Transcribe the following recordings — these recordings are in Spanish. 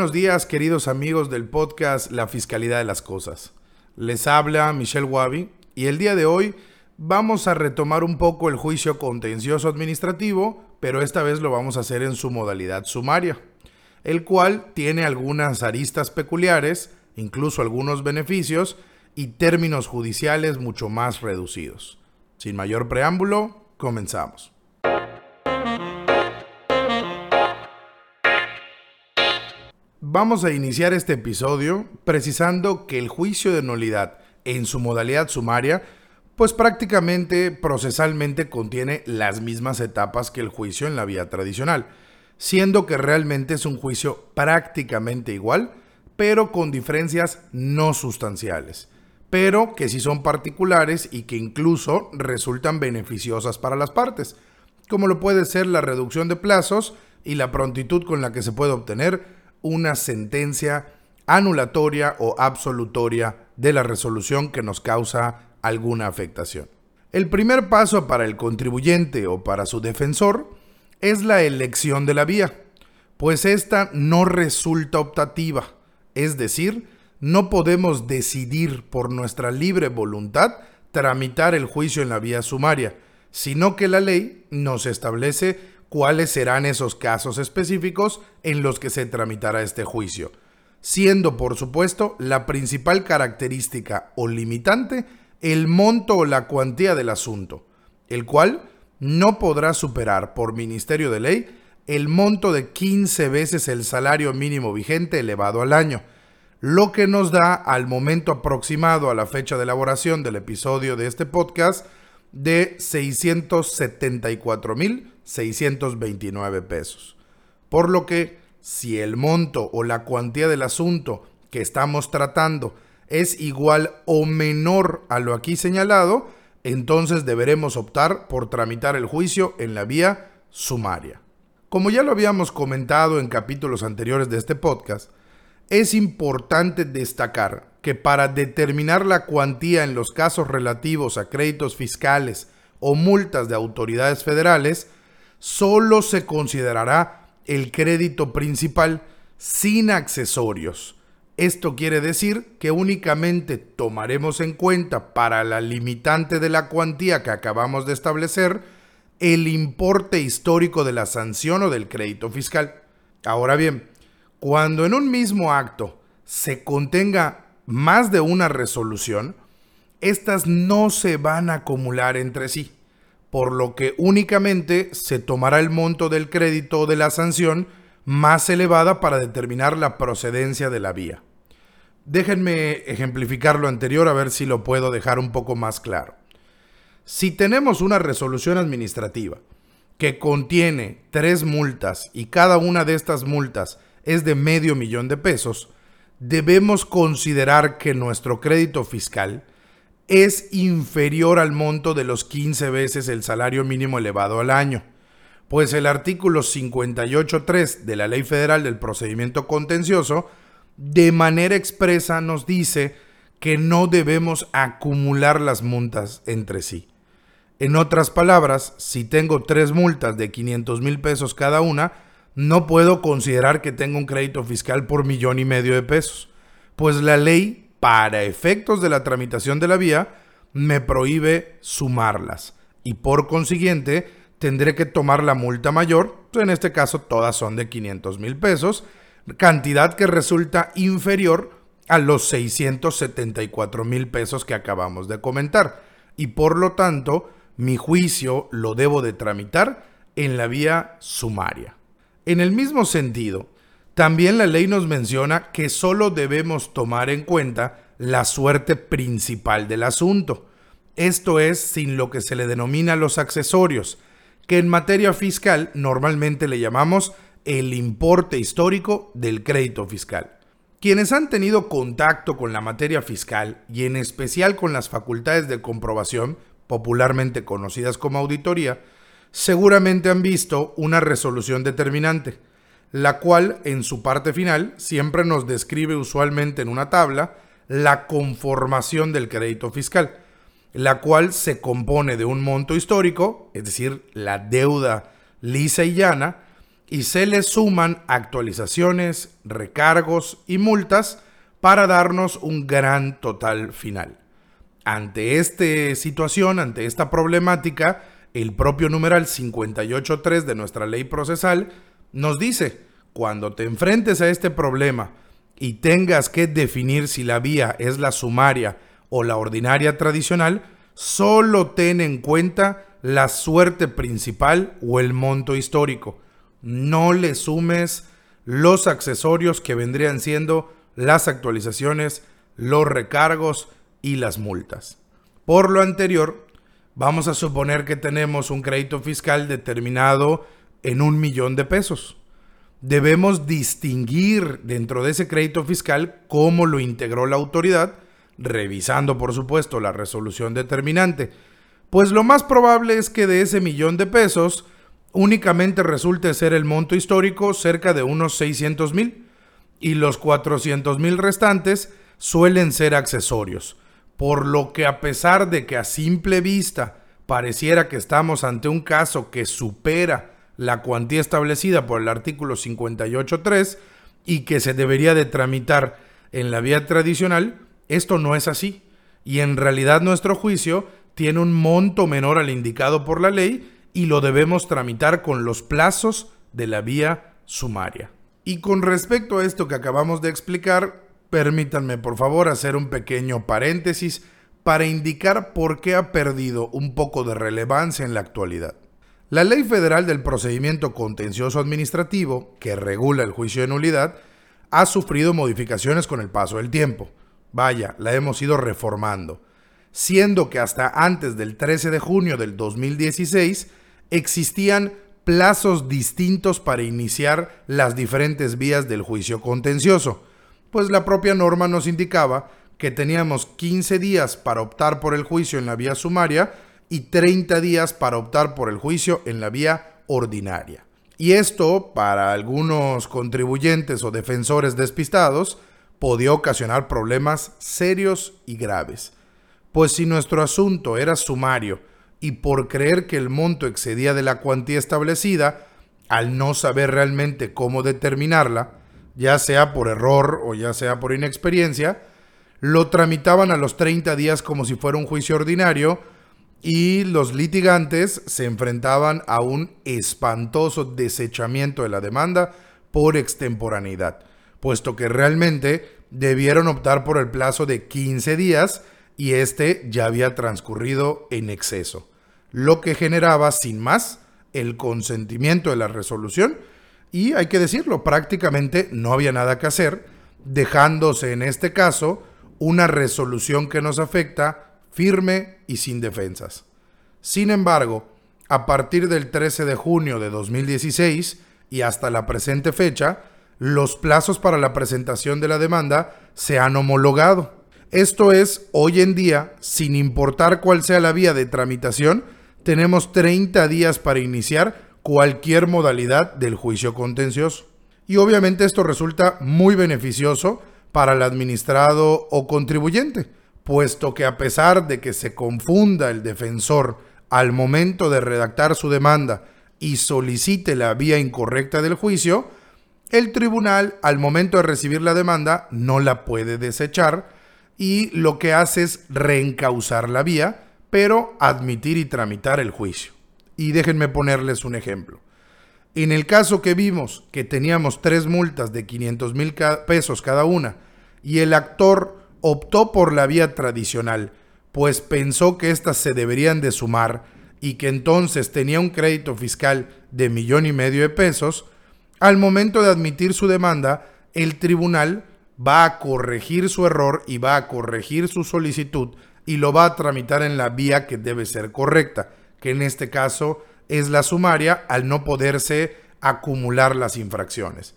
Buenos días, queridos amigos del podcast La Fiscalidad de las Cosas. Les habla Michelle Wabi y el día de hoy vamos a retomar un poco el juicio contencioso administrativo, pero esta vez lo vamos a hacer en su modalidad sumaria, el cual tiene algunas aristas peculiares, incluso algunos beneficios y términos judiciales mucho más reducidos. Sin mayor preámbulo, comenzamos. Vamos a iniciar este episodio precisando que el juicio de nulidad en su modalidad sumaria, pues prácticamente procesalmente contiene las mismas etapas que el juicio en la vía tradicional, siendo que realmente es un juicio prácticamente igual, pero con diferencias no sustanciales, pero que sí son particulares y que incluso resultan beneficiosas para las partes, como lo puede ser la reducción de plazos y la prontitud con la que se puede obtener una sentencia anulatoria o absolutoria de la resolución que nos causa alguna afectación. El primer paso para el contribuyente o para su defensor es la elección de la vía, pues esta no resulta optativa, es decir, no podemos decidir por nuestra libre voluntad tramitar el juicio en la vía sumaria, sino que la ley nos establece cuáles serán esos casos específicos en los que se tramitará este juicio, siendo por supuesto la principal característica o limitante el monto o la cuantía del asunto, el cual no podrá superar por Ministerio de Ley el monto de 15 veces el salario mínimo vigente elevado al año, lo que nos da al momento aproximado a la fecha de elaboración del episodio de este podcast de 674 mil 629 pesos. Por lo que, si el monto o la cuantía del asunto que estamos tratando es igual o menor a lo aquí señalado, entonces deberemos optar por tramitar el juicio en la vía sumaria. Como ya lo habíamos comentado en capítulos anteriores de este podcast, es importante destacar que para determinar la cuantía en los casos relativos a créditos fiscales o multas de autoridades federales, solo se considerará el crédito principal sin accesorios. Esto quiere decir que únicamente tomaremos en cuenta para la limitante de la cuantía que acabamos de establecer el importe histórico de la sanción o del crédito fiscal. Ahora bien, cuando en un mismo acto se contenga más de una resolución, estas no se van a acumular entre sí por lo que únicamente se tomará el monto del crédito o de la sanción más elevada para determinar la procedencia de la vía. Déjenme ejemplificar lo anterior a ver si lo puedo dejar un poco más claro. Si tenemos una resolución administrativa que contiene tres multas y cada una de estas multas es de medio millón de pesos, debemos considerar que nuestro crédito fiscal es inferior al monto de los 15 veces el salario mínimo elevado al año, pues el artículo 58.3 de la Ley Federal del Procedimiento Contencioso de manera expresa nos dice que no debemos acumular las multas entre sí. En otras palabras, si tengo tres multas de 500 mil pesos cada una, no puedo considerar que tengo un crédito fiscal por millón y medio de pesos, pues la ley para efectos de la tramitación de la vía, me prohíbe sumarlas y por consiguiente tendré que tomar la multa mayor, en este caso todas son de 500 mil pesos, cantidad que resulta inferior a los 674 mil pesos que acabamos de comentar y por lo tanto mi juicio lo debo de tramitar en la vía sumaria. En el mismo sentido, también la ley nos menciona que solo debemos tomar en cuenta la suerte principal del asunto, esto es sin lo que se le denomina los accesorios, que en materia fiscal normalmente le llamamos el importe histórico del crédito fiscal. Quienes han tenido contacto con la materia fiscal y en especial con las facultades de comprobación, popularmente conocidas como auditoría, seguramente han visto una resolución determinante, la cual en su parte final siempre nos describe usualmente en una tabla la conformación del crédito fiscal, la cual se compone de un monto histórico, es decir, la deuda lisa y llana, y se le suman actualizaciones, recargos y multas para darnos un gran total final. Ante esta situación, ante esta problemática, el propio numeral 58.3 de nuestra ley procesal nos dice, cuando te enfrentes a este problema y tengas que definir si la vía es la sumaria o la ordinaria tradicional, solo ten en cuenta la suerte principal o el monto histórico. No le sumes los accesorios que vendrían siendo las actualizaciones, los recargos y las multas. Por lo anterior, vamos a suponer que tenemos un crédito fiscal determinado en un millón de pesos. Debemos distinguir dentro de ese crédito fiscal cómo lo integró la autoridad, revisando por supuesto la resolución determinante. Pues lo más probable es que de ese millón de pesos únicamente resulte ser el monto histórico cerca de unos 600 mil y los 400 mil restantes suelen ser accesorios. Por lo que a pesar de que a simple vista pareciera que estamos ante un caso que supera la cuantía establecida por el artículo 58.3 y que se debería de tramitar en la vía tradicional, esto no es así. Y en realidad nuestro juicio tiene un monto menor al indicado por la ley y lo debemos tramitar con los plazos de la vía sumaria. Y con respecto a esto que acabamos de explicar, permítanme por favor hacer un pequeño paréntesis para indicar por qué ha perdido un poco de relevancia en la actualidad. La Ley Federal del Procedimiento Contencioso Administrativo, que regula el juicio de nulidad, ha sufrido modificaciones con el paso del tiempo. Vaya, la hemos ido reformando, siendo que hasta antes del 13 de junio del 2016 existían plazos distintos para iniciar las diferentes vías del juicio contencioso, pues la propia norma nos indicaba que teníamos 15 días para optar por el juicio en la vía sumaria, y 30 días para optar por el juicio en la vía ordinaria. Y esto, para algunos contribuyentes o defensores despistados, podía ocasionar problemas serios y graves. Pues si nuestro asunto era sumario y por creer que el monto excedía de la cuantía establecida, al no saber realmente cómo determinarla, ya sea por error o ya sea por inexperiencia, lo tramitaban a los 30 días como si fuera un juicio ordinario y los litigantes se enfrentaban a un espantoso desechamiento de la demanda por extemporaneidad, puesto que realmente debieron optar por el plazo de 15 días y este ya había transcurrido en exceso, lo que generaba sin más el consentimiento de la resolución y hay que decirlo, prácticamente no había nada que hacer, dejándose en este caso una resolución que nos afecta firme y sin defensas. Sin embargo, a partir del 13 de junio de 2016 y hasta la presente fecha, los plazos para la presentación de la demanda se han homologado. Esto es, hoy en día, sin importar cuál sea la vía de tramitación, tenemos 30 días para iniciar cualquier modalidad del juicio contencioso. Y obviamente esto resulta muy beneficioso para el administrado o contribuyente, puesto que a pesar de que se confunda el defensor al momento de redactar su demanda y solicite la vía incorrecta del juicio, el tribunal al momento de recibir la demanda no la puede desechar y lo que hace es reencauzar la vía, pero admitir y tramitar el juicio. Y déjenme ponerles un ejemplo. En el caso que vimos que teníamos tres multas de 500 mil pesos cada una y el actor optó por la vía tradicional, pues pensó que éstas se deberían de sumar y que entonces tenía un crédito fiscal de millón y medio de pesos, al momento de admitir su demanda, el tribunal va a corregir su error y va a corregir su solicitud y lo va a tramitar en la vía que debe ser correcta, que en este caso es la sumaria al no poderse acumular las infracciones.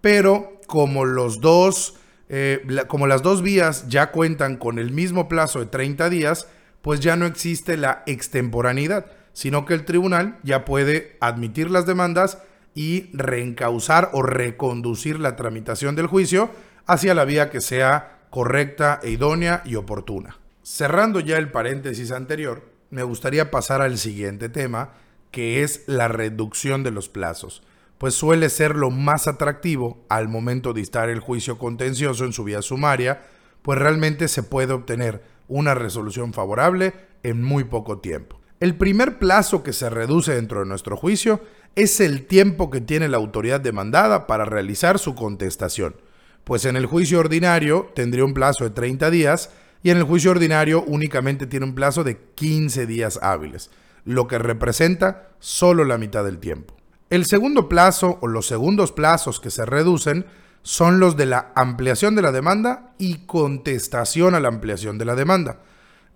Pero como los dos eh, como las dos vías ya cuentan con el mismo plazo de 30 días, pues ya no existe la extemporaneidad, sino que el tribunal ya puede admitir las demandas y reencauzar o reconducir la tramitación del juicio hacia la vía que sea correcta e idónea y oportuna. Cerrando ya el paréntesis anterior, me gustaría pasar al siguiente tema, que es la reducción de los plazos, pues suele ser lo más atractivo al momento de estar el juicio contencioso en su vía sumaria, pues realmente se puede obtener una resolución favorable en muy poco tiempo. El primer plazo que se reduce dentro de nuestro juicio es el tiempo que tiene la autoridad demandada para realizar su contestación, pues en el juicio ordinario tendría un plazo de 30 días y en el juicio ordinario únicamente tiene un plazo de 15 días hábiles, lo que representa solo la mitad del tiempo. El segundo plazo o los segundos plazos que se reducen son los de la ampliación de la demanda y contestación a la ampliación de la demanda,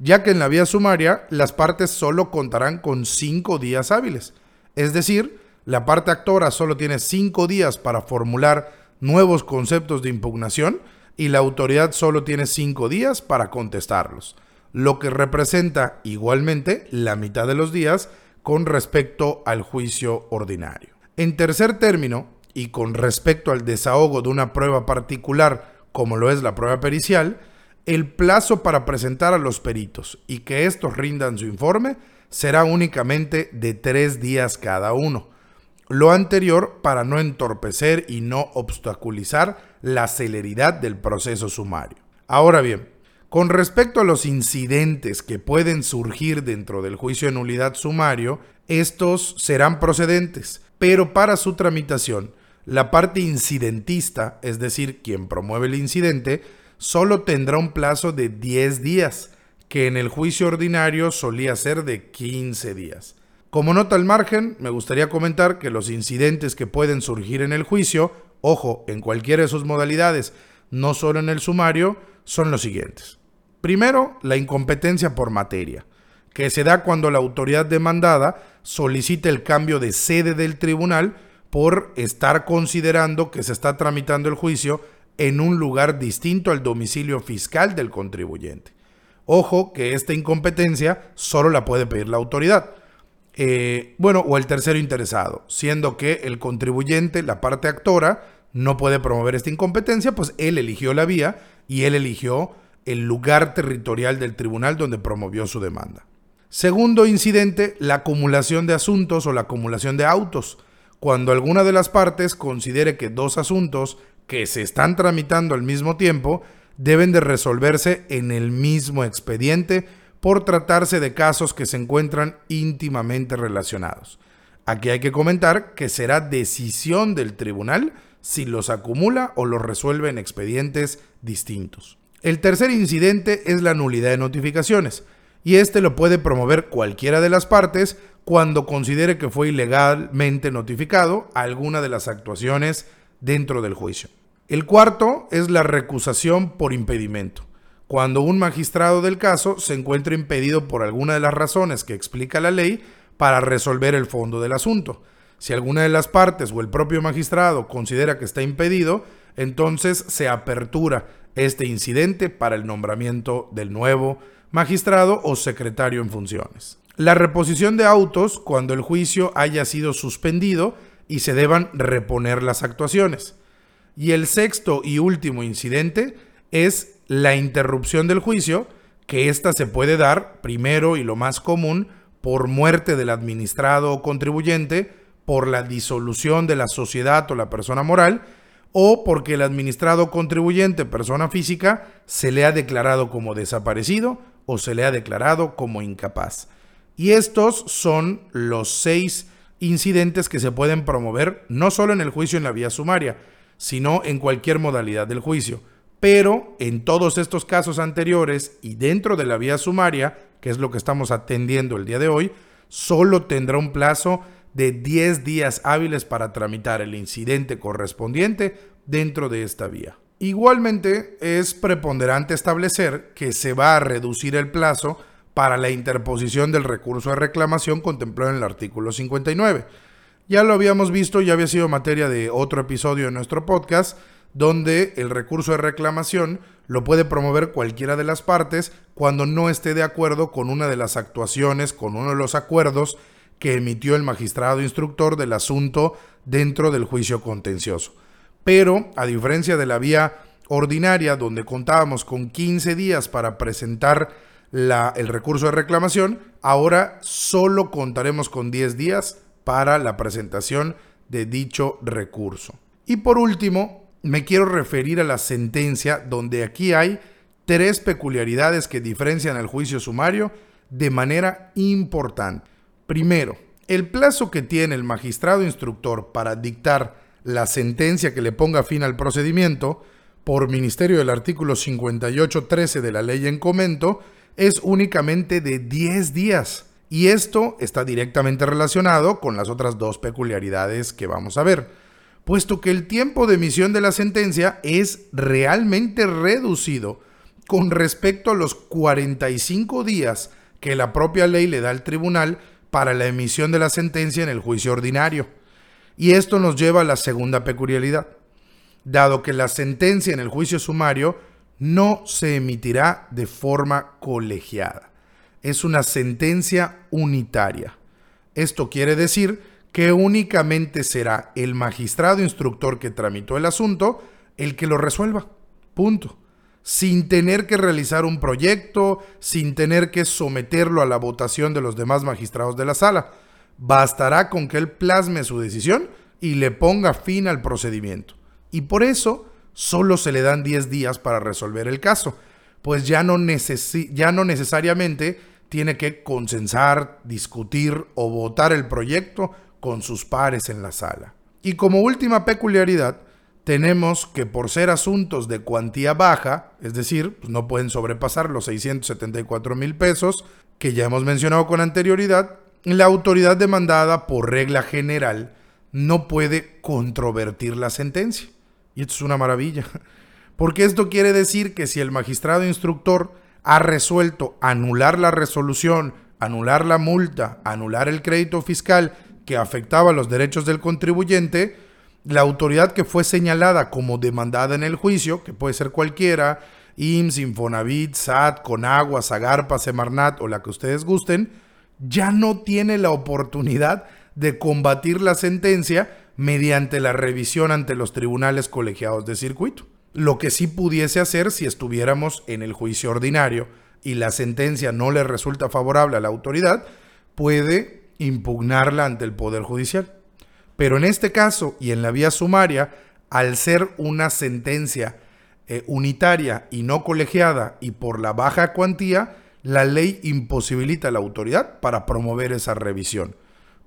ya que en la vía sumaria las partes solo contarán con cinco días hábiles. Es decir, la parte actora solo tiene cinco días para formular nuevos conceptos de impugnación y la autoridad solo tiene cinco días para contestarlos, lo que representa igualmente la mitad de los días con respecto al juicio ordinario. En tercer término, y con respecto al desahogo de una prueba particular como lo es la prueba pericial, el plazo para presentar a los peritos y que estos rindan su informe será únicamente de tres días cada uno. Lo anterior para no entorpecer y no obstaculizar la celeridad del proceso sumario. Ahora bien, con respecto a los incidentes que pueden surgir dentro del juicio de nulidad sumario, estos serán procedentes, pero para su tramitación, la parte incidentista, es decir, quien promueve el incidente, solo tendrá un plazo de 10 días, que en el juicio ordinario solía ser de 15 días. Como nota al margen, me gustaría comentar que los incidentes que pueden surgir en el juicio, ojo, en cualquiera de sus modalidades, no solo en el sumario, son los siguientes. Primero, la incompetencia por materia, que se da cuando la autoridad demandada solicita el cambio de sede del tribunal por estar considerando que se está tramitando el juicio en un lugar distinto al domicilio fiscal del contribuyente. Ojo que esta incompetencia solo la puede pedir la autoridad. Eh, bueno, o el tercero interesado, siendo que el contribuyente, la parte actora, no puede promover esta incompetencia, pues él eligió la vía y él eligió el lugar territorial del tribunal donde promovió su demanda. Segundo incidente, la acumulación de asuntos o la acumulación de autos. Cuando alguna de las partes considere que dos asuntos que se están tramitando al mismo tiempo deben de resolverse en el mismo expediente por tratarse de casos que se encuentran íntimamente relacionados. Aquí hay que comentar que será decisión del tribunal si los acumula o los resuelve en expedientes distintos. El tercer incidente es la nulidad de notificaciones, y este lo puede promover cualquiera de las partes cuando considere que fue ilegalmente notificado alguna de las actuaciones dentro del juicio. El cuarto es la recusación por impedimento, cuando un magistrado del caso se encuentra impedido por alguna de las razones que explica la ley para resolver el fondo del asunto. Si alguna de las partes o el propio magistrado considera que está impedido, entonces se apertura este incidente para el nombramiento del nuevo magistrado o secretario en funciones. La reposición de autos cuando el juicio haya sido suspendido y se deban reponer las actuaciones. Y el sexto y último incidente es la interrupción del juicio, que ésta se puede dar primero y lo más común por muerte del administrado o contribuyente, por la disolución de la sociedad o la persona moral, o porque el administrado contribuyente, persona física, se le ha declarado como desaparecido o se le ha declarado como incapaz. Y estos son los seis incidentes que se pueden promover no solo en el juicio en la vía sumaria, sino en cualquier modalidad del juicio. Pero en todos estos casos anteriores y dentro de la vía sumaria, que es lo que estamos atendiendo el día de hoy, solo tendrá un plazo de 10 días hábiles para tramitar el incidente correspondiente dentro de esta vía. Igualmente, es preponderante establecer que se va a reducir el plazo para la interposición del recurso de reclamación contemplado en el artículo 59. Ya lo habíamos visto, ya había sido materia de otro episodio de nuestro podcast, donde el recurso de reclamación lo puede promover cualquiera de las partes cuando no esté de acuerdo con una de las actuaciones, con uno de los acuerdos que emitió el magistrado instructor del asunto dentro del juicio contencioso. Pero, a diferencia de la vía ordinaria, donde contábamos con 15 días para presentar el recurso de reclamación, ahora solo contaremos con 10 días para la presentación de dicho recurso. Y por último, me quiero referir a la sentencia donde aquí hay tres peculiaridades que diferencian el juicio sumario de manera importante. Primero, el plazo que tiene el magistrado instructor para dictar la sentencia que le ponga fin al procedimiento, por ministerio del artículo 58.13 de la ley en comento, es únicamente de 10 días. Y esto está directamente relacionado con las otras dos peculiaridades que vamos a ver, puesto que el tiempo de emisión de la sentencia es realmente reducido con respecto a los 45 días que la propia ley le da al tribunal para la emisión de la sentencia en el juicio ordinario. Y esto nos lleva a la segunda peculiaridad. Dado que la sentencia en el juicio sumario no se emitirá de forma colegiada. Es una sentencia unitaria. Esto quiere decir que únicamente será el magistrado instructor que tramitó el asunto el que lo resuelva. Punto sin tener que realizar un proyecto, sin tener que someterlo a la votación de los demás magistrados de la sala. Bastará con que él plasme su decisión y le ponga fin al procedimiento. Y por eso solo se le dan 10 días para resolver el caso, pues ya no, ya no necesariamente tiene que consensar, discutir o votar el proyecto con sus pares en la sala. Y como última peculiaridad, tenemos que por ser asuntos de cuantía baja, es decir, pues, no pueden sobrepasar los 674 mil pesos que ya hemos mencionado con anterioridad, la autoridad demandada por regla general no puede controvertir la sentencia. Y esto es una maravilla, porque esto quiere decir que si el magistrado instructor ha resuelto anular la resolución, anular la multa, anular el crédito fiscal que afectaba los derechos del contribuyente, la autoridad que fue señalada como demandada en el juicio, que puede ser cualquiera, IMSS, Infonavit, SAT, Conagua, Zagarpa, Semarnat o la que ustedes gusten, ya no tiene la oportunidad de combatir la sentencia mediante la revisión ante los tribunales colegiados de circuito. Lo que sí pudiese hacer si estuviéramos en el juicio ordinario y la sentencia no le resulta favorable a la autoridad, puede impugnarla ante el Poder Judicial. Pero en este caso y en la vía sumaria, al ser una sentencia eh, unitaria y no colegiada y por la baja cuantía, la ley imposibilita a la autoridad para promover esa revisión.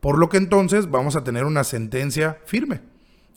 Por lo que entonces vamos a tener una sentencia firme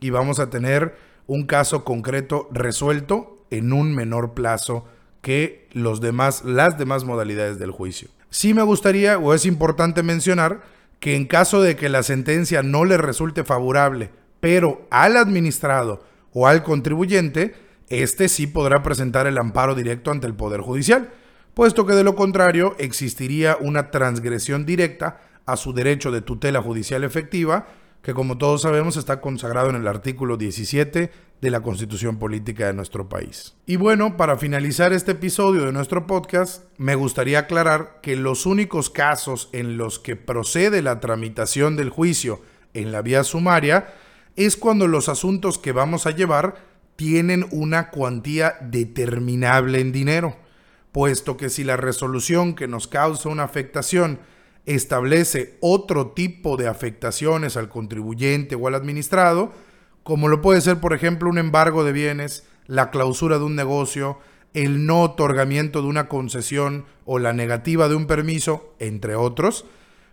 y vamos a tener un caso concreto resuelto en un menor plazo que los demás, las demás modalidades del juicio. Sí me gustaría o es importante mencionar que en caso de que la sentencia no le resulte favorable, pero al administrado o al contribuyente, éste sí podrá presentar el amparo directo ante el Poder Judicial, puesto que de lo contrario existiría una transgresión directa a su derecho de tutela judicial efectiva, que como todos sabemos está consagrado en el artículo 17 de la Constitución Política de nuestro país. Y bueno, para finalizar este episodio de nuestro podcast, me gustaría aclarar que los únicos casos en los que procede la tramitación del juicio en la vía sumaria es cuando los asuntos que vamos a llevar tienen una cuantía determinable en dinero, puesto que si la resolución que nos causa una afectación establece otro tipo de afectaciones al contribuyente o al administrado, como lo puede ser, por ejemplo, un embargo de bienes, la clausura de un negocio, el no otorgamiento de una concesión o la negativa de un permiso, entre otros,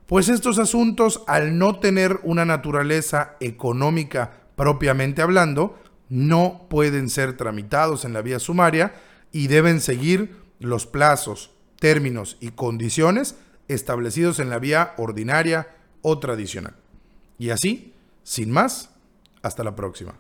pues estos asuntos, al no tener una naturaleza económica propiamente hablando, no pueden ser tramitados en la vía sumaria y deben seguir los plazos, términos y condiciones establecidos en la vía ordinaria o tradicional. Y así, sin más, hasta la próxima.